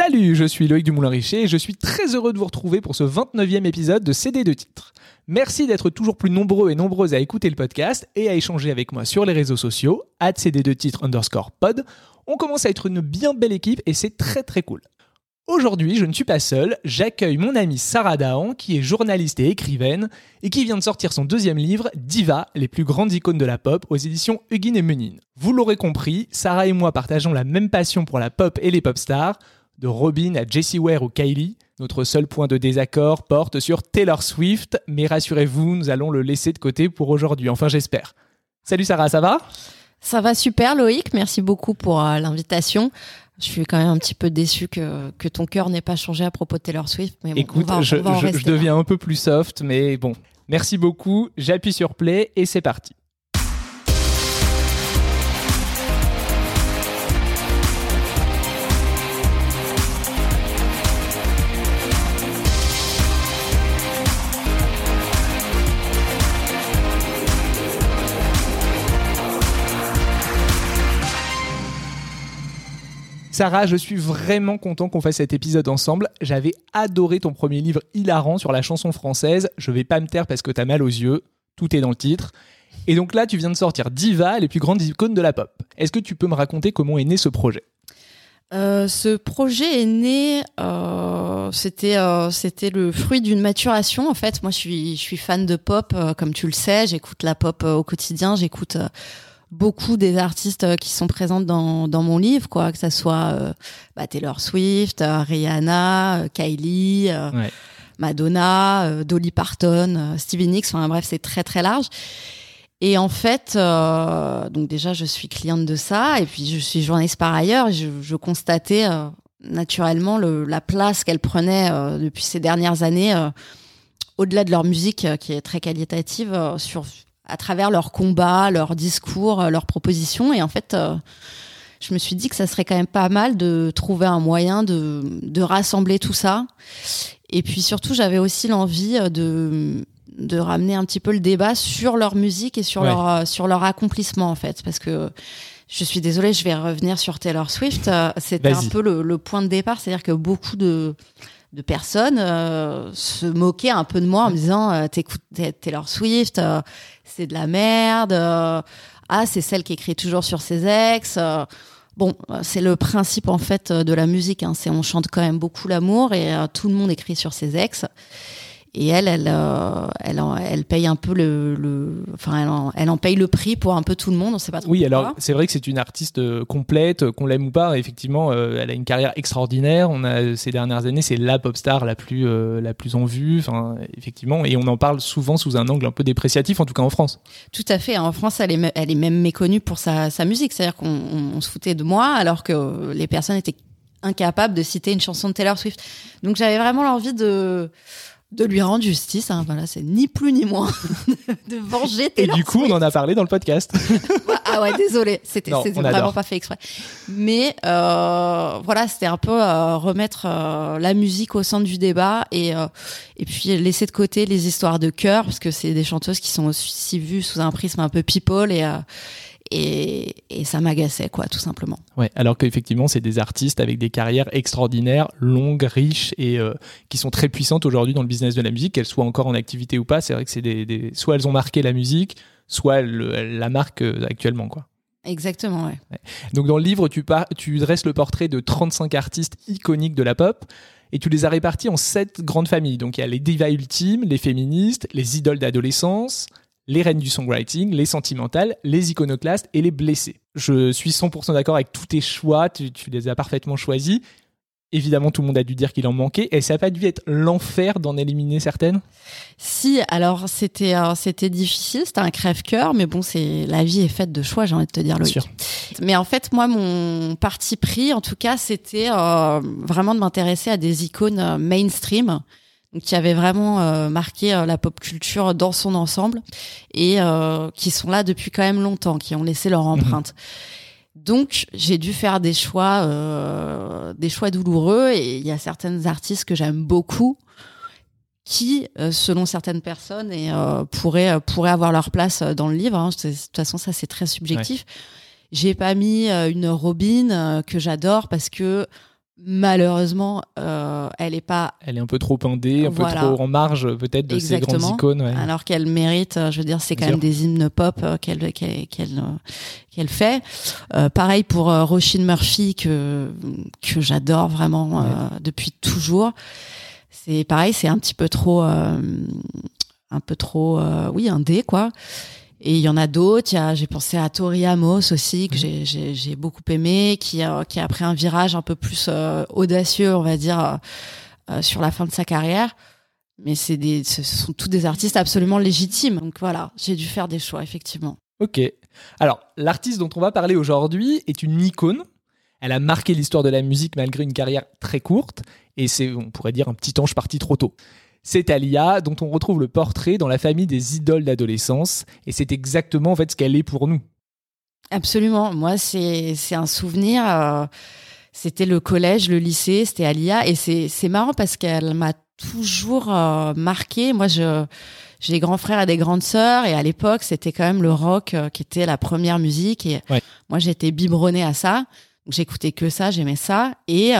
Salut, je suis Loïc Dumoulin-Richer et je suis très heureux de vous retrouver pour ce 29e épisode de CD de titres. Merci d'être toujours plus nombreux et nombreuses à écouter le podcast et à échanger avec moi sur les réseaux sociaux, CD2 titres underscore pod. On commence à être une bien belle équipe et c'est très très cool. Aujourd'hui, je ne suis pas seul, j'accueille mon amie Sarah Dahan, qui est journaliste et écrivaine, et qui vient de sortir son deuxième livre, Diva, les plus grandes icônes de la pop, aux éditions Huguin et Menin. Vous l'aurez compris, Sarah et moi partageons la même passion pour la pop et les pop stars, de Robin à Jessie Ware ou Kylie. Notre seul point de désaccord porte sur Taylor Swift, mais rassurez-vous, nous allons le laisser de côté pour aujourd'hui, enfin j'espère. Salut Sarah, ça va? Ça va super Loïc, merci beaucoup pour euh, l'invitation. Je suis quand même un petit peu déçu que, que ton cœur n'ait pas changé à propos de Taylor Swift. Mais Écoute, je, je deviens un peu plus soft, mais bon. Merci beaucoup. J'appuie sur play et c'est parti. Sarah, je suis vraiment content qu'on fasse cet épisode ensemble. J'avais adoré ton premier livre hilarant sur la chanson française. Je vais pas me taire parce que t'as mal aux yeux. Tout est dans le titre. Et donc là, tu viens de sortir Diva, les plus grandes icônes de la pop. Est-ce que tu peux me raconter comment est né ce projet? Euh, ce projet est né, euh, c'était euh, c'était le fruit d'une maturation en fait. Moi, je suis fan de pop, comme tu le sais. J'écoute la pop au quotidien. J'écoute beaucoup des artistes euh, qui sont présentes dans, dans mon livre, quoi, que ça soit euh, bah, Taylor Swift, euh, Rihanna, Kylie, Madonna, Dolly Parton, Stevie Nicks. Enfin bref, c'est très très large. Et en fait, donc déjà, je suis cliente de ça, et puis je suis journaliste par ailleurs. Je, je constatais naturellement le, la place qu'elle prenait depuis ces dernières années, au-delà de leur musique qui est très qualitative, sur à travers leurs combats, leurs discours, euh, leurs propositions. Et en fait, euh, je me suis dit que ça serait quand même pas mal de trouver un moyen de, de rassembler tout ça. Et puis surtout, j'avais aussi l'envie euh, de, de ramener un petit peu le débat sur leur musique et sur, leur, sur leur accomplissement, en fait. Parce que je suis désolée, je vais revenir sur Taylor Swift. C'était un peu le, le point de départ, c'est-à-dire que beaucoup de de personnes euh, se moquaient un peu de moi en me disant euh, t'écoutes Taylor Swift, euh, c'est de la merde. ah, c'est celle qui écrit toujours sur ses ex. bon, c'est le principe en fait de la musique. Hein, c'est on chante quand même beaucoup l'amour et tout le monde écrit sur ses ex. Et elle, elle, euh, elle, elle, paye un peu le, le enfin, elle en, elle en, paye le prix pour un peu tout le monde. On sait pas trop. Oui, alors c'est vrai que c'est une artiste euh, complète, euh, qu'on l'aime ou pas. Effectivement, elle a une carrière extraordinaire. On a ces dernières années, c'est la pop star la plus, la plus en vue. Enfin, effectivement, et on en parle souvent sous un angle un peu dépréciatif, en tout cas en France. Tout à fait. En France, elle est, elle est même méconnue pour sa, sa musique. C'est-à-dire qu'on se foutait de moi, alors que les personnes étaient incapables de citer une chanson de Taylor Swift. Donc j'avais vraiment l'envie de de lui rendre justice. Hein, voilà, c'est ni plus ni moins de venger Taylor Et du coup, on en a parlé dans le podcast. ah ouais, désolé, c'était vraiment pas fait exprès. Mais euh, voilà, c'était un peu euh, remettre euh, la musique au centre du débat et et puis laisser de côté les histoires de cœur parce que c'est des chanteuses qui sont aussi vues sous un prisme un peu people et et, ça m'agaçait, quoi, tout simplement. Ouais, alors qu'effectivement, c'est des artistes avec des carrières extraordinaires, longues, riches et euh, qui sont très puissantes aujourd'hui dans le business de la musique, qu'elles soient encore en activité ou pas. C'est vrai que c'est des, soit elles ont marqué la musique, soit elles, la marquent euh, actuellement, quoi. Exactement, ouais. Donc dans le livre, tu, tu dresses le portrait de 35 artistes iconiques de la pop et tu les as répartis en sept grandes familles. Donc il y a les divas ultimes, les féministes, les idoles d'adolescence, les reines du songwriting, les sentimentales, les iconoclastes et les blessés. Je suis 100% d'accord avec tous tes choix, tu, les as parfaitement choisis. Évidemment, tout le monde a dû dire qu'il en manquait. Et ça n'a pas dû être l'enfer d'en éliminer certaines? Si, alors c'était euh, c'était difficile, c'était un crève-cœur, mais bon, c'est la vie est faite de choix, j'ai envie de te dire, Loïc. Sûr. Mais en fait, moi, mon parti pris, en tout cas, c'était euh, vraiment de m'intéresser à des icônes euh, mainstream qui avaient vraiment euh, marqué euh, la pop culture dans son ensemble et euh, qui sont là depuis quand même longtemps, qui ont laissé leur mhm. empreinte. Donc j'ai dû faire des choix, des choix douloureux et il y a certaines artistes que j'aime beaucoup qui, selon certaines personnes, et, pourraient, pourraient avoir leur place dans le livre. Hein. De toute façon, ça c'est très subjectif. J'ai pas mis une Robin que j'adore parce que malheureusement, euh, elle est pas. Elle est un peu trop indée, un Voilà. peu trop en marge peut-être de ces Exactement. grandes icônes. ouais. Alors qu'elle mérite, euh, je veux dire, c'est quand Bien même des hymnes pop euh, qu'elle qu'elle qu'elle euh, qu'elle fait. Euh, pareil pour euh, Roisin Murphy que que j'adore vraiment euh, depuis toujours. C'est pareil, c'est un petit peu trop, euh, un peu trop, euh, oui, indé quoi. Et il y en a d'autres. J'ai pensé à Tori Amos aussi que Mhm. j'ai, beaucoup aimé, qui a, qui a pris un virage un peu plus euh, audacieux, on va dire, euh, euh, sur la fin de sa carrière. Mais des, ce sont tous des artistes absolument légitimes. Donc voilà, j'ai dû faire des choix effectivement. Ok. Alors, l'artiste dont on va parler aujourd'hui est une icône. Elle a marqué l'histoire de la musique malgré une carrière très courte, et c'est, on pourrait dire, un petit ange parti trop tôt. C'est Alia, dont on retrouve le portrait dans la famille des idoles d'adolescence, et c'est exactement en fait ce qu'elle est pour nous. Absolument. Moi, c'est un souvenir. euh, c'était le collège, le lycée, c'était Alia, et c'est c'est marrant parce qu'elle m'a toujours euh, marqué. Moi, je j'ai des grands frères et des grandes sœurs, et à l'époque, c'était quand même le rock euh, qui était la première musique. Et Ouais. moi, j'étais biberonnée à ça. J'écoutais que ça, j'aimais ça, et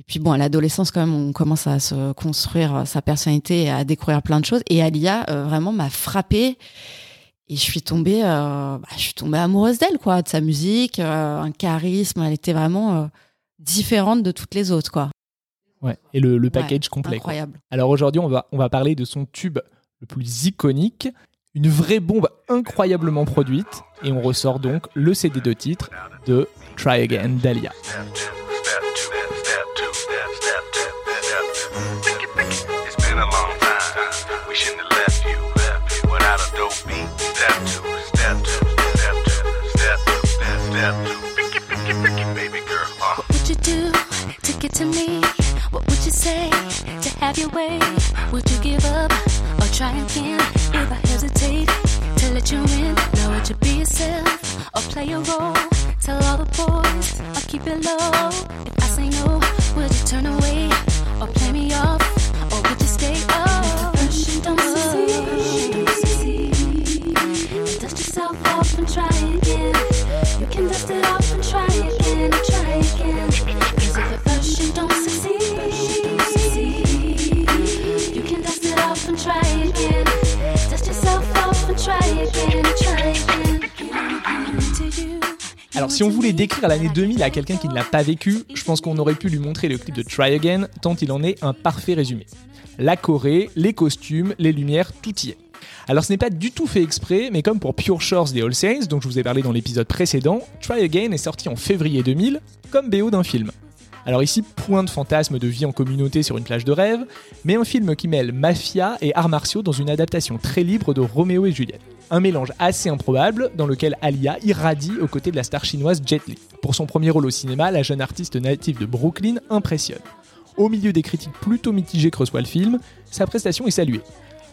et puis bon, à l'adolescence, quand même, on commence à se construire sa personnalité et à découvrir plein de choses. Et Alia, euh, vraiment, m'a frappée. Et je suis tombée, euh, bah, je suis tombée amoureuse d'elle, quoi, de sa musique, euh, un charisme. Elle était vraiment euh, différente de toutes les autres, quoi. Ouais. Et le, le package complet. quoi. Incroyable. Alors aujourd'hui, on va, on va parler de son tube le plus iconique, une vraie bombe incroyablement produite, et on ressort donc le CD de titre de Try Again d'Alia. Say to have your way? Would you give up or try again? If I hesitate to let you in, now would you be yourself or play a role? Tell all the boys or keep it low. If I say no, would you turn away or play me off? Or would you stay? Oh, Alors si on voulait décrire l'année 2000 à quelqu'un qui ne l'a pas vécu, je pense qu'on aurait pu lui montrer le clip de Try Again, tant il en est un parfait résumé. La Corée, les costumes, les lumières, tout y est. Alors ce n'est pas du tout fait exprès, mais comme pour Pure Shores des All Saints, dont je vous ai parlé dans l'épisode précédent, Try Again est sorti en février 2000, comme BO d'un film. Alors ici, point de fantasme de vie en communauté sur une plage de rêve, mais un film qui mêle mafia et arts martiaux dans une adaptation très libre de Roméo et Juliette. Un mélange assez improbable dans lequel Alia irradie aux côtés de la star chinoise Jet Li. Pour son premier rôle au cinéma, la jeune artiste native de Brooklyn impressionne. Au milieu des critiques plutôt mitigées que reçoit le film, sa prestation est saluée.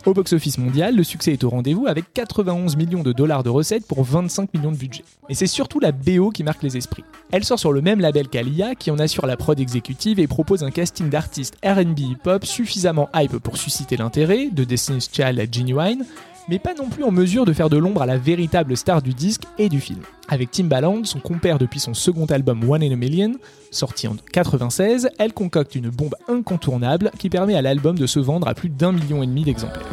Au box-office mondial, le succès est au rendez-vous avec 91 millions de dollars de recettes pour 25 millions de budget. Mais c'est surtout la BO qui marque les esprits. Elle sort sur le même label qu'Alia, qui en assure la prod exécutive et propose un casting d'artistes R&B hip-hop suffisamment hype pour susciter l'intérêt, de Destiny's Child à Genuine, mais pas non plus en mesure de faire de l'ombre à la véritable star du disque et du film. Avec Timbaland, son compère depuis son second album One in a Million, sorti en 96, elle concocte une bombe incontournable qui permet à l'album de se vendre à plus d'un million et demi d'exemplaires.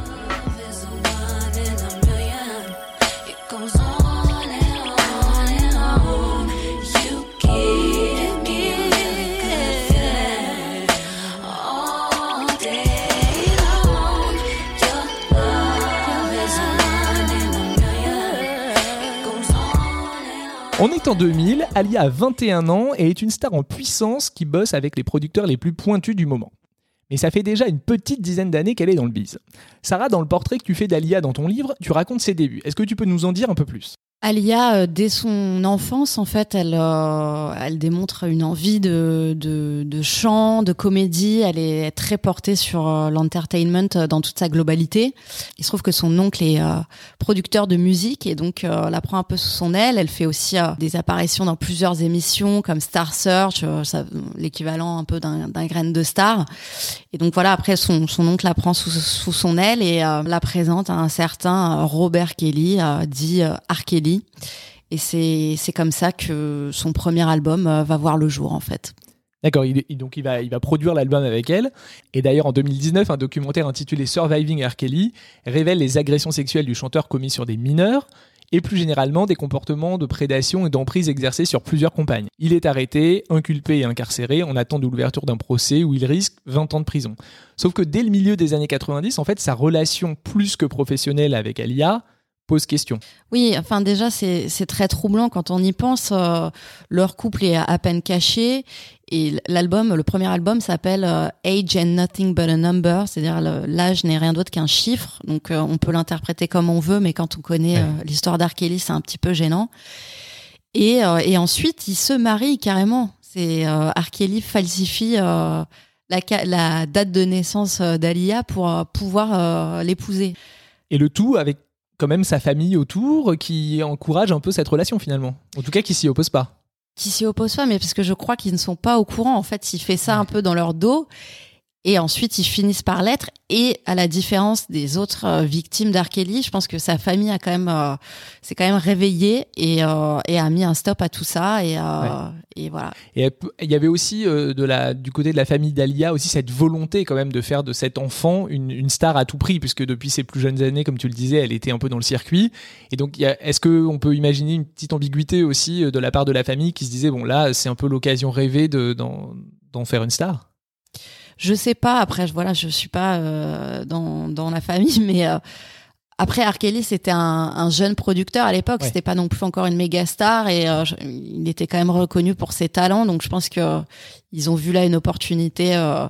En 2000, Alia a 21 ans et est une star en puissance qui bosse avec les producteurs les plus pointus du moment. Mais ça fait déjà une petite dizaine d'années qu'elle est dans le biz. Sarah, dans le portrait que tu fais d'Alia dans ton livre, tu racontes ses débuts. Est-ce que tu peux nous en dire un peu plus? Alia, euh, dès son enfance, en fait, elle, euh, elle démontre une envie de, de, de chant, de comédie. Elle est très portée sur euh, l'entertainment dans toute sa globalité. Il se trouve que son oncle est producteur de musique et donc euh, prend un peu sous son aile. Elle fait aussi des apparitions dans plusieurs émissions comme Star Search, l'équivalent un peu d'un grain de star. Et donc voilà, après son, oncle la prend sous, sous son aile et la présente à un certain Robert Kelly, dit R. Kelly. Et c'est comme ça que son premier album euh, va voir le jour en fait. D'accord, donc il va, il va produire l'album avec elle. Et d'ailleurs, en 2019, un documentaire intitulé Surviving R. Kelly révèle les agressions sexuelles du chanteur commises sur des mineurs et plus généralement des comportements de prédation et d'emprise exercés sur plusieurs compagnes. Il est arrêté, inculpé et incarcéré en attente de l'ouverture d'un procès où il risque 20 ans de prison. Sauf que dès le milieu des années 90, en fait, sa relation plus que professionnelle avec Alia pose question. Oui, enfin déjà c'est très troublant quand on y pense. euh, leur couple est à, à peine caché et l'album, le premier album s'appelle euh, Age and Nothing But a Number, c'est-à-dire l'âge n'est rien d'autre qu'un chiffre. Donc euh, on peut l'interpréter comme on veut, mais quand on connaît Ouais. l'histoire d'R. Kelly, c'est un petit peu gênant. Et, et ensuite, il se marie carrément. C'est. Kelly falsifie la, la date de naissance d'Alia pour pouvoir l'épouser. Et le tout avec quand même sa famille autour qui encourage un peu cette relation finalement. En tout cas, qui s'y oppose pas. qui s'y opposent pas, mais parce que je crois qu'ils ne sont pas au courant. En fait, il fait ça un peu dans leur dos. Et ensuite, ils finissent par l'être. Et à la différence des autres euh, victimes d'R. Kelly, je pense que sa famille a quand même, euh, s'est quand même réveillée et, euh, et a mis un stop à tout ça. Et, euh, et voilà. Et il y avait aussi euh, de la, du côté de la famille d'Alia aussi cette volonté quand même de faire de cet enfant une, une star à tout prix, puisque depuis ses plus jeunes années, comme tu le disais, elle était un peu dans le circuit. Et donc, est-ce qu'on peut imaginer une petite ambiguïté aussi euh, de la part de la famille qui se disait, bon là, c'est un peu l'occasion rêvée de- d'en d'en faire une star? Je sais pas. Après, je, voilà, je suis pas euh, dans, dans la famille, mais euh, après, R. Kelly, c'était un, un jeune producteur à l'époque. Ouais. C'était pas non plus encore une méga star et euh, je- il était quand même reconnu pour ses talents. Donc, je pense que euh, ils ont vu là une opportunité euh,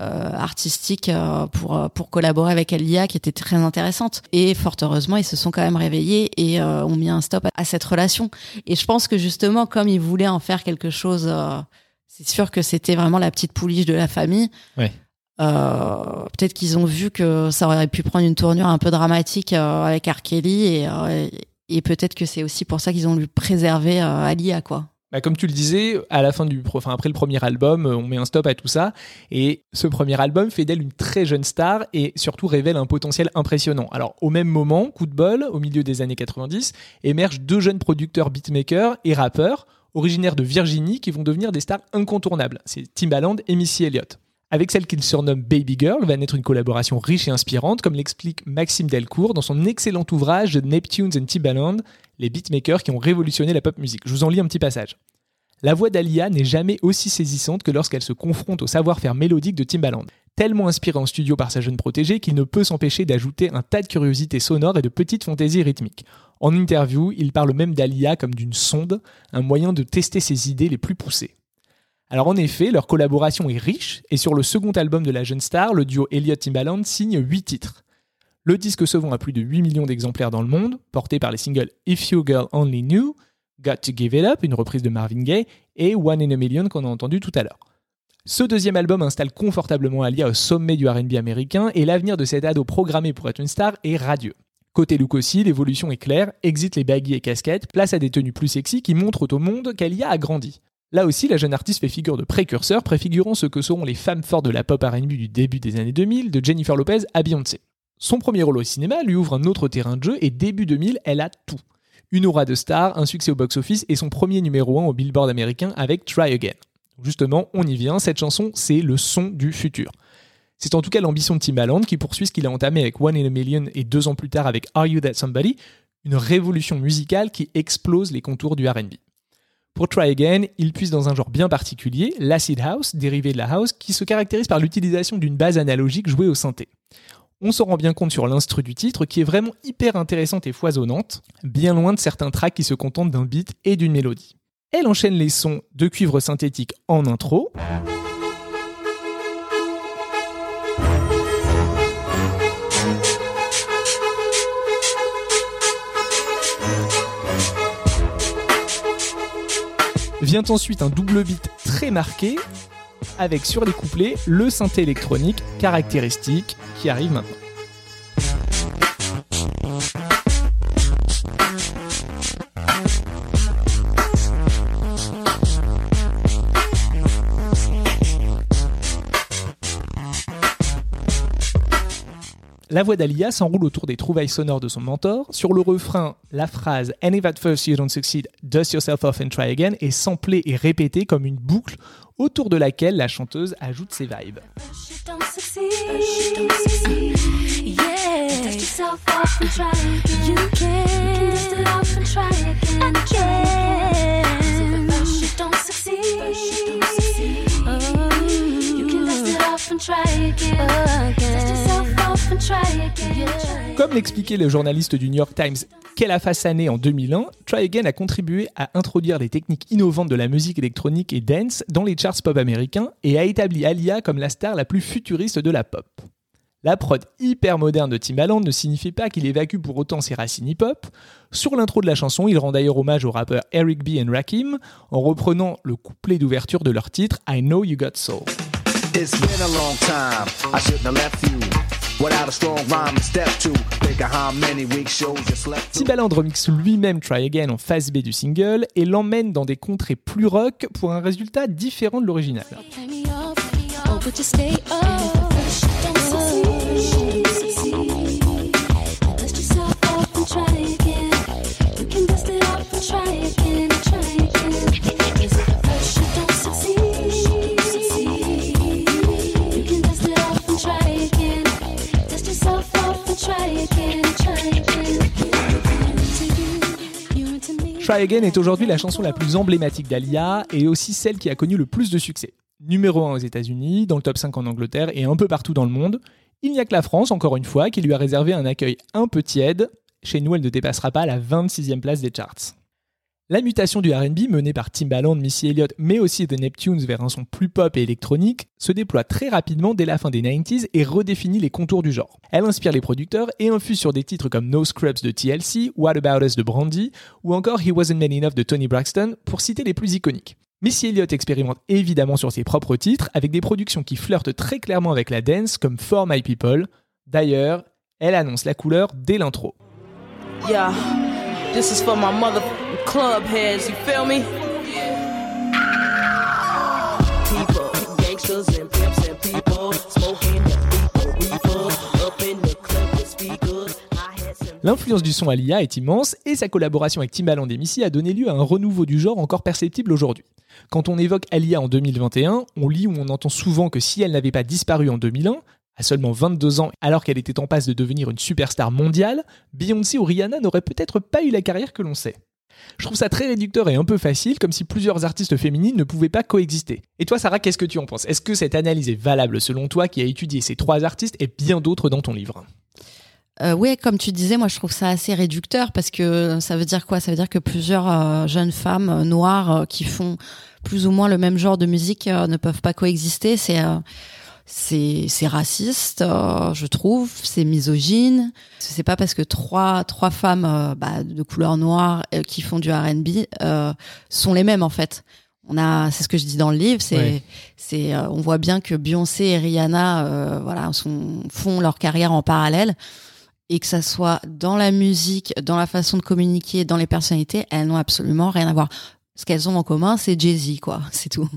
euh, artistique euh, pour pour collaborer avec Elia qui était très intéressante. Et fort heureusement, ils se sont quand même réveillés et euh, ont mis un stop à, à cette relation. Et je pense que justement, comme ils voulaient en faire quelque chose. C'est sûr que c'était vraiment la petite pouliche de la famille. Ouais. Euh, peut-être qu'ils ont vu que ça aurait pu prendre une tournure un peu dramatique euh, avec R. Kelly et, euh, et peut-être que c'est aussi pour ça qu'ils ont lui préservé Alia quoi. Bah, comme tu le disais, à la fin du, enfin, après le premier album, on met un stop à tout ça. Et ce premier album fait d'elle une très jeune star et surtout révèle un potentiel impressionnant. Alors, au même moment, coup de bol, au milieu des années 90, émergent deux jeunes producteurs beatmakers et rappeurs, originaires de Virginie, qui vont devenir des stars incontournables. C'est Timbaland et Missy Elliott. Avec celle qu'il surnomme Baby Girl va naître une collaboration riche et inspirante, comme l'explique Maxime Delcourt dans son excellent ouvrage The Neptunes and Timbaland, les beatmakers qui ont révolutionné la pop musique. Je vous en lis un petit passage. La voix d'Alia n'est jamais aussi saisissante que lorsqu'elle se confronte au savoir-faire mélodique de Timbaland. Tellement inspiré en studio par sa jeune protégée qu'il ne peut s'empêcher d'ajouter un tas de curiosités sonores et de petites fantaisies rythmiques. En interview, il parle même d'Alia comme d'une sonde, un moyen de tester ses idées les plus poussées. Alors en effet, leur collaboration est riche, et sur le second album de la jeune star, le duo Elliott-Timbaland signe 8 titres. Le disque se vend à plus de 8 millions d'exemplaires dans le monde, porté par les singles If You Girl Only Knew, Got to Give It Up, une reprise de Marvin Gaye, et One in a Million qu'on a entendu tout à l'heure. Ce deuxième album installe confortablement Alia au sommet du RB américain, et l'avenir de cette ado programmée pour être une star est radieux. Côté look aussi, l'évolution est claire, exit les baggy et casquettes, place à des tenues plus sexy qui montrent au monde qu'Alia a grandi. Là aussi, la jeune artiste fait figure de précurseur, préfigurant ce que seront les femmes fortes de la pop R&B du début des années 2000, de Jennifer Lopez à Beyoncé. Son premier rôle au cinéma lui ouvre un autre terrain de jeu et début 2000, elle a tout. Une aura de star, un succès au box-office et son premier numéro 1 au Billboard américain avec Try Again. Justement, on y vient, cette chanson, c'est le son du futur. C'est en tout cas l'ambition de Timbaland qui poursuit ce qu'il a entamé avec One in a Million et deux ans plus tard avec Are You That Somebody, une révolution musicale qui explose les contours du RB. Pour Try Again, il puise dans un genre bien particulier, l'acid house, dérivé de la house, qui se caractérise par l'utilisation d'une base analogique jouée au synthé. On s'en rend bien compte sur l'instru du titre qui est vraiment hyper intéressante et foisonnante, bien loin de certains tracks qui se contentent d'un beat et d'une mélodie. Elle enchaîne les sons de cuivre synthétique en intro, Vient ensuite un double beat très marqué, avec sur les couplets le synthé électronique caractéristique qui arrive maintenant. la voix d'Alia s'enroule autour des trouvailles sonores de son mentor. Sur le refrain, la phrase And if at first you don't succeed, dust yourself off and try again est samplée et répétée comme une boucle autour de laquelle la chanteuse ajoute ses vibes. Comme l'expliquait le journaliste du New York Times Kella Fassané en 2001, Try Again a contribué à introduire des techniques innovantes de la musique électronique et dance dans les charts pop américains et a établi Alia comme la star la plus futuriste de la pop. La prod hyper moderne de Timbaland ne signifie pas qu'il évacue pour autant ses racines hip-hop. Sur l'intro de la chanson, il rend d'ailleurs hommage aux rappeurs Eric B et Rakim en reprenant le couplet d'ouverture de leur titre I Know You Got Soul. It's been a long time. I shouldn't have left you without a strong rhyme step to. Think of how many weak shows you slept. Timbaland remixe lui-même Try Again en phase B du single et l'emmène dans des contrées plus rock pour un résultat différent de l'original. Play Try Again est aujourd'hui la chanson la plus emblématique d'Alia et aussi celle qui a connu le plus de succès. Numéro 1 aux États-Unis, dans le top 5 en Angleterre et un peu partout dans le monde. Il n'y a que la France, encore une fois, qui lui a réservé un accueil un peu tiède. Chez nous, elle ne dépassera pas la 26e place des charts. La mutation du RB menée par Timbaland, Missy Elliott, mais aussi The Neptunes vers un son plus pop et électronique, se déploie très rapidement dès la fin des 90s et redéfinit les contours du genre. Elle inspire les producteurs et infuse sur des titres comme No Scrubs de TLC, What About Us de Brandy, ou encore He Wasn't Man Enough de Tony Braxton, pour citer les plus iconiques. Missy Elliott expérimente évidemment sur ses propres titres, avec des productions qui flirtent très clairement avec la dance, comme For My People. D'ailleurs, elle annonce la couleur dès l'intro. Club heads, you feel me? L'influence du son Alia est immense et sa collaboration avec Timbaland et Missy a donné lieu à un renouveau du genre encore perceptible aujourd'hui. Quand on évoque Alia en 2021, on lit ou on entend souvent que si elle n'avait pas disparu en 2001, à seulement 22 ans alors qu'elle était en passe de devenir une superstar mondiale, Beyoncé ou Rihanna n'auraient peut-être pas eu la carrière que l'on sait. Je trouve ça très réducteur et un peu facile, comme si plusieurs artistes féminines ne pouvaient pas coexister. Et toi, Sarah, qu'est-ce que tu en penses? Est-ce que cette analyse est valable selon toi qui a étudié ces trois artistes et bien d'autres dans ton livre? Euh, oui, comme tu disais, moi je trouve ça assez réducteur parce que ça veut dire quoi? Ça veut dire que plusieurs euh, jeunes femmes euh, noires qui font plus ou moins le même genre de musique ne peuvent pas coexister. C'est c'est c'est raciste, euh, je trouve. C'est misogyne. C'est pas parce que trois trois femmes euh, bah, de couleur noire euh, qui font du R&B euh, sont les mêmes en fait. On a, c'est ce que je dis dans le livre, c'est, c'est, on voit bien que Beyoncé et Rihanna, euh, voilà, sont, font leur carrière en parallèle et que ça soit dans la musique, dans la façon de communiquer, dans les personnalités, elles n'ont absolument rien à voir. Ce qu'elles ont en commun, c'est Jay-Z, quoi. C'est tout.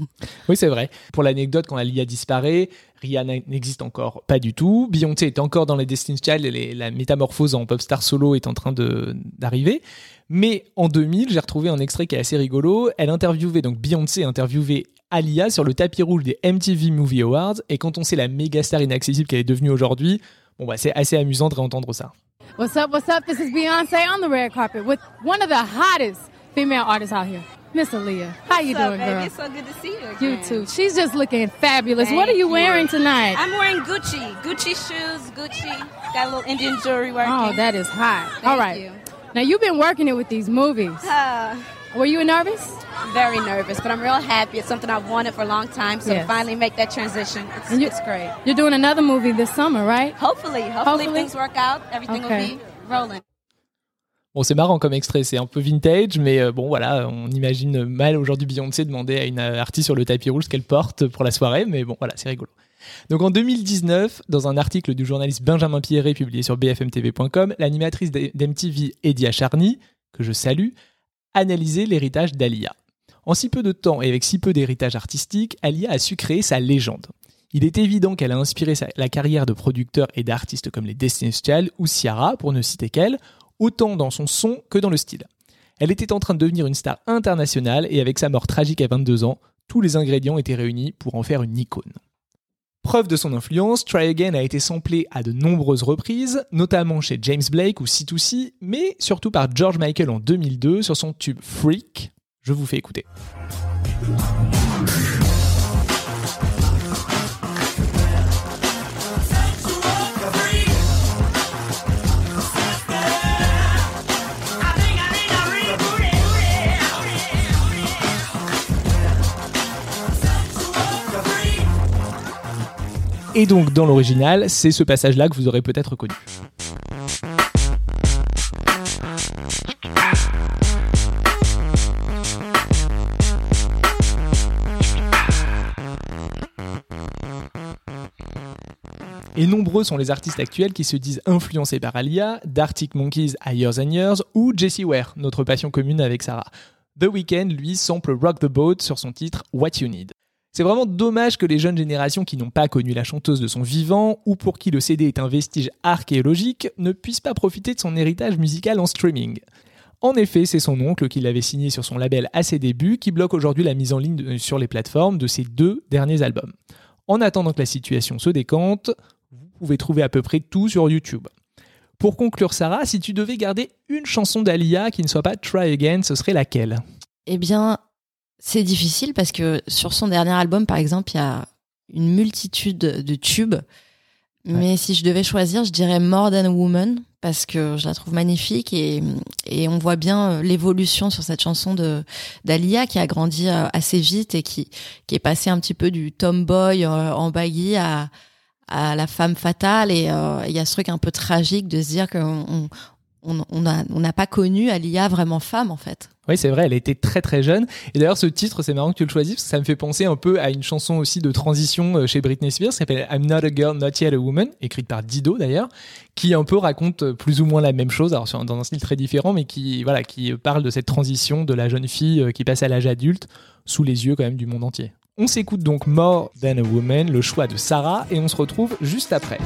Oui, c'est vrai. Pour l'anecdote, quand Alia disparaît, Rihanna n'existe encore pas du tout. Beyoncé est encore dans les Destiny's Child et les- la métamorphose en pop star solo est en train de- d'arriver. Mais en 2000, j'ai retrouvé un extrait qui est assez rigolo. Elle interviewait, donc Beyoncé interviewait Alia sur le tapis rouge des MTV Movie Awards. Et quand on sait la méga star inaccessible qu'elle est devenue aujourd'hui, bon, bah, c'est assez amusant de réentendre ça. What's up? What's up? This is Beyonce on the red carpet with one of the hottest female artists out here, Miss Aaliyah. How you up, doing, baby? girl? It's so good to see you You too. She's just looking fabulous. what are you you. wearing tonight? I'm wearing Gucci. Gucci shoes, Gucci. Got a little Indian jewelry working. oh, that is hot. Thank All right. you. Now you've been working it with these movies. Uh, Were you nervous? very nervous, but I'm real happy. It's something I've wanted for a long time, so Yes. to finally make that transition, it's, And you- it's great. You're doing another movie this summer, right? Hopefully, hopefully, Hopefully. things work out. Everything Okay. will be rolling. Bon, c'est marrant comme extrait, c'est un peu vintage, mais euh, bon, voilà, on imagine mal aujourd'hui Beyoncé demander à une euh, artiste sur le tapis rouge ce qu'elle porte pour la soirée, mais bon, voilà, c'est rigolo. Donc en 2019, dans un article du journaliste Benjamin Pierret publié sur bfmtv.com, l'animatrice d'MTV Edia Charny, que je salue, analysait l'héritage d'Alia. En si peu de temps et avec si peu d'héritage artistique, Alia a su créer sa légende. Il est évident qu'elle a inspiré la carrière de producteurs et d'artistes comme les Destiny's Child ou Ciara, pour ne citer qu'elle, autant dans son son que dans le style. Elle était en train de devenir une star internationale et avec sa mort tragique à 22 ans, tous les ingrédients étaient réunis pour en faire une icône. Preuve de son influence, Try Again a été samplé à de nombreuses reprises, notamment chez James Blake ou C2C, mais surtout par George Michael en 2002 sur son tube Freak. Je vous fais écouter. Et donc dans l'original, c'est ce passage-là que vous aurez peut-être connu. Et nombreux sont les artistes actuels qui se disent influencés par Alia, d'Arctic Monkeys à Years and Years ou Jessie Ware, notre passion commune avec Sarah. The Weeknd, lui, sample Rock the Boat sur son titre What You Need. C'est vraiment dommage que les jeunes générations qui n'ont pas connu la chanteuse de son vivant ou pour qui le CD est un vestige archéologique ne puissent pas profiter de son héritage musical en streaming. En effet, c'est son oncle qui l'avait signé sur son label à ses débuts qui bloque aujourd'hui la mise en ligne de- sur les plateformes de ses deux derniers albums. En attendant que la situation se décante, vous pouvez trouver à peu près tout sur YouTube. Pour conclure, Sarah, si tu devais garder une chanson d'Alia qui ne soit pas Try Again, ce serait laquelle? Eh bien, c'est difficile parce que sur son dernier album, par exemple, il y a une multitude de tubes. Mais si je devais choisir, je dirais More Than a Woman parce que je la trouve magnifique et, et on voit bien euh, l'évolution sur cette chanson de d'Alia qui a grandi euh, assez vite et qui qui est passé un petit peu du tomboy euh, en baggy à à la femme fatale et euh, il y a ce truc un peu tragique de se dire qu'on on n'a pas connu Alia vraiment femme en fait. Oui, c'est vrai, elle était très très jeune. Et d'ailleurs, ce titre, c'est marrant que tu le choisisses parce que ça me fait penser un peu à une chanson aussi de transition euh, chez Britney Spears qui s'appelle I'm Not a Girl, Not Yet a Woman, écrite par Dido d'ailleurs, qui un peu raconte euh, plus ou moins la même chose, alors dans un style très différent, mais qui, voilà, qui parle de cette transition de la jeune fille euh, qui passe à l'âge adulte sous les yeux quand même du monde entier. On s'écoute donc More Than a Woman, le choix de Sarah, et on se retrouve juste après.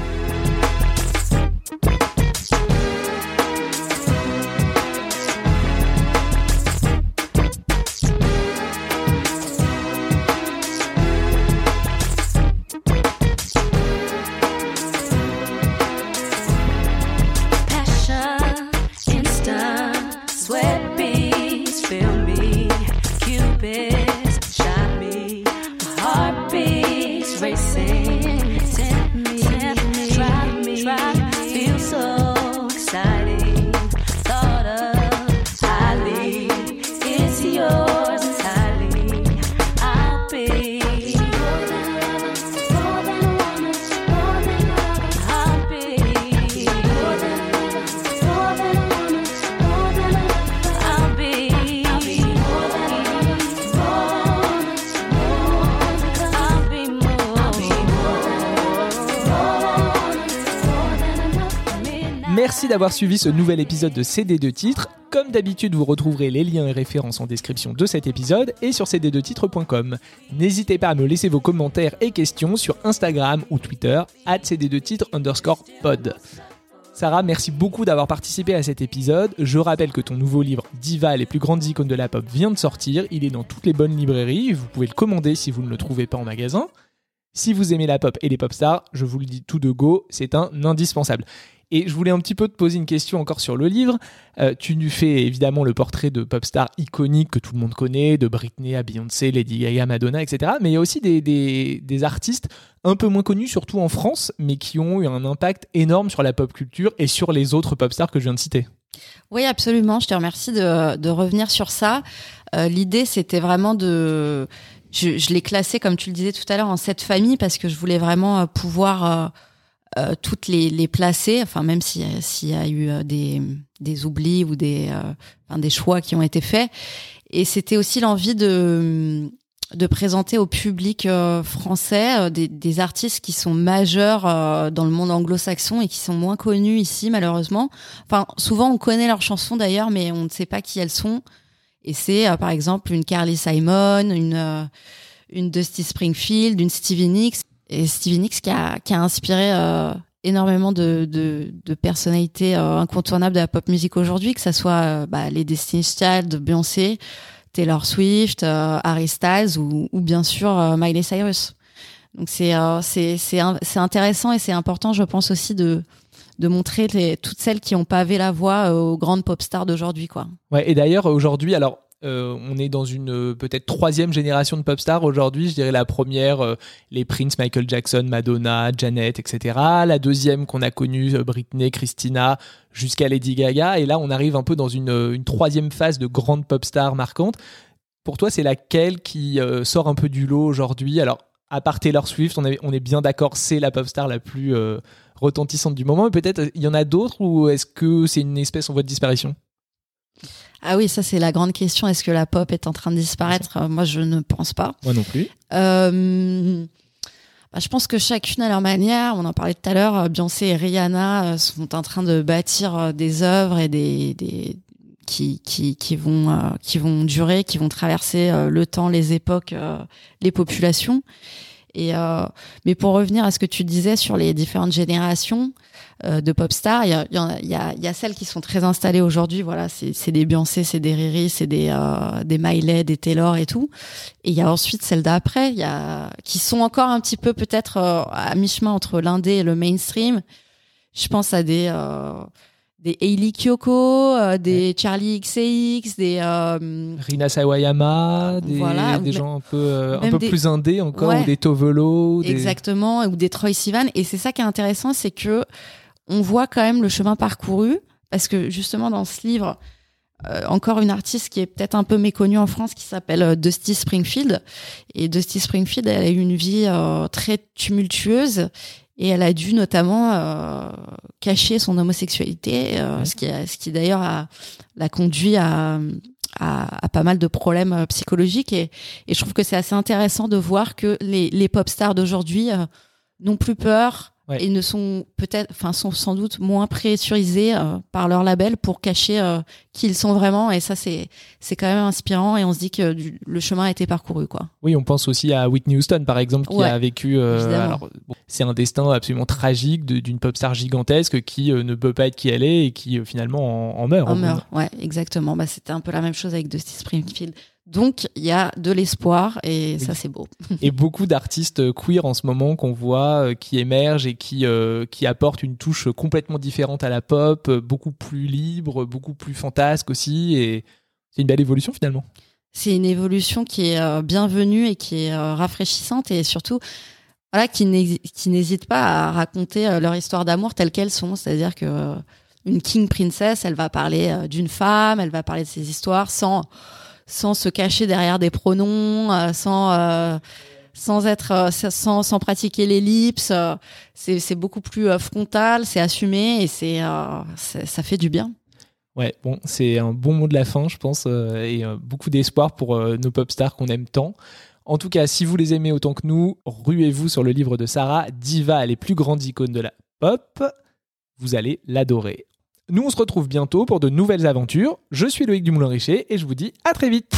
Merci d'avoir suivi ce nouvel épisode de CD2 titres. Comme d'habitude, vous retrouverez les liens et références en description de cet épisode et sur cd2titres.com. N'hésitez pas à me laisser vos commentaires et questions sur Instagram ou Twitter, at cd2titres underscore pod. Sarah, merci beaucoup d'avoir participé à cet épisode. Je rappelle que ton nouveau livre Diva, les plus grandes icônes de la pop vient de sortir. Il est dans toutes les bonnes librairies. Vous pouvez le commander si vous ne le trouvez pas en magasin. Si vous aimez la pop et les pop stars, je vous le dis tout de go, c'est un indispensable. Et je voulais un petit peu te poser une question encore sur le livre. Euh, tu nous fais évidemment le portrait de pop stars iconiques que tout le monde connaît, de Britney à Beyoncé, Lady Gaga, Madonna, etc. Mais il y a aussi des, artistes un peu moins connus, surtout en France, mais qui ont eu un impact énorme sur la pop culture et sur les autres pop stars que je viens de citer. Oui, absolument. Je te remercie de, revenir sur ça. Euh, L'idée, c'était vraiment de... Je, l'ai classé, comme tu le disais tout à l'heure, en sept familles parce que je voulais vraiment euh, pouvoir euh, toutes les, les placer, enfin même si- s'il y a eu euh, des, des oublis ou des, euh, enfin, des choix qui ont été faits. Et c'était aussi l'envie de de présenter au public euh, français des, des artistes qui sont majeurs dans le monde anglo-saxon et qui sont moins connus ici malheureusement. Enfin, souvent on connaît leurs chansons d'ailleurs, mais on ne sait pas qui elles sont. Et c'est par exemple une Carly Simon, une une Dusty Springfield, une Stevie Nicks. Et Stevie Nicks qui a, qui a inspiré euh, énormément de, de, personnalités euh, incontournables de la pop musique aujourd'hui, que ça soit euh, bah, les Destiny's Child, Beyoncé, Taylor Swift, Harry Styles ou, bien sûr Miley Cyrus. Donc c'est c'est intéressant et c'est important, je pense aussi de de montrer toutes celles qui ont pavé la voie aux grandes pop stars d'aujourd'hui, quoi. Ouais, et d'ailleurs, aujourd'hui, alors, euh, on est dans une euh, peut-être troisième génération de pop stars. Aujourd'hui, je dirais la première, euh, les Prince, Michael Jackson, Madonna, Janet, etc. La deuxième qu'on a connue, Britney, Christina, jusqu'à Lady Gaga. Et là, on arrive un peu dans une, troisième phase de grandes pop stars marquantes. Pour toi, c'est laquelle qui sort un peu du lot aujourd'hui? Alors, à part Taylor Swift, on est, on est bien d'accord, c'est la pop star la plus retentissante du moment. Peut-être il y en a d'autres ou est-ce que c'est une espèce en voie de disparition? Ah oui, ça c'est la grande question. Est-ce que la pop est en train de disparaître? Moi, je ne pense pas. Moi non plus. Euh, bah, je pense que chacune à leur manière, on en parlait tout à l'heure, euh, Beyoncé et Rihanna euh, sont en train de bâtir euh, des œuvres et des, des qui, qui, qui vont euh, qui vont durer, qui vont traverser euh, le temps, les époques, euh, les populations. Et euh, mais pour revenir à ce que tu disais sur les différentes générations euh, de pop stars, il y y, y, a, y a celles qui sont très installées aujourd'hui. Voilà, c'est des Beyoncé, c'est des Riri, c'est des euh, des Miley, des Taylor et tout. Et il y a ensuite celles d'après, il y a qui sont encore un petit peu peut-être à mi-chemin entre l'indé et le mainstream. Je pense à des des Hailey Kyoko, euh, des Charlie XCX, des euh, Rina Sawayama, des, Voilà, des mais- gens un peu, euh, un peu des- plus indés encore, Ouais. ou des Tovolo. Des... exactement ou des Troy Sivan. Et c'est ça qui est intéressant, c'est que on voit quand même le chemin parcouru parce que justement dans ce livre. encore une artiste qui est peut-être un peu méconnue en France qui s'appelle Dusty Springfield et Dusty Springfield elle a eu une vie très tumultueuse et elle a dû notamment euh, cacher son homosexualité, euh, ce qui, ce qui d'ailleurs l'a conduit à, à, à pas mal de problèmes euh, psychologiques. Et, et je trouve que c'est assez intéressant de voir que les, les pop stars d'aujourd'hui euh, n'ont plus peur Ouais. et ne sont peut-être, enfin, sont sans doute moins pressurisés euh, par leur label pour cacher euh, qui ils sont vraiment. Et ça, c'est c'est quand même inspirant. Et on se dit que du- le chemin a été parcouru, quoi. Oui, on pense aussi à Whitney Houston, par exemple, qui Ouais, a vécu. euh, évidemment. alors, bon, c'est un destin absolument tragique d'une pop star gigantesque qui ne peut pas être qui elle est et qui finalement en, en meurt. Bout. meurt, ouais, exactement. Bah, c'était un peu la même chose avec Dusty Springfield. Donc, il y a de l'espoir et ça, c'est beau. et beaucoup d'artistes queer en ce moment qu'on voit euh, qui émergent et qui, euh, qui apportent une touche complètement différente à la pop, euh, beaucoup plus libre, beaucoup plus fantasque aussi. Et c'est une belle évolution finalement. C'est une évolution qui est euh, bienvenue et qui est euh, rafraîchissante et surtout, voilà, qui n'hési- qui n'hésitent pas à raconter leur histoire d'amour telle qu'elles sont. C'est-à-dire que une king princess, elle va parler d'une femme, elle va parler de ses histoires sans sans se cacher derrière des pronoms, euh, sans euh, sans être euh, sans, sans pratiquer l'ellipse. c'est beaucoup plus frontal, c'est assumé et c'est ça fait du bien. Ouais, bon, c'est un bon mot de la fin, je pense, et beaucoup d'espoir pour nos pop stars qu'on aime tant. En tout cas, si vous les aimez autant que nous, ruez-vous sur le livre de Sarah, Diva, les plus grandes icônes de la pop. Vous allez l'adorer. Nous, on se retrouve bientôt pour de nouvelles aventures. Je suis Loïc Dumoulin-Richer et je vous dis à très vite.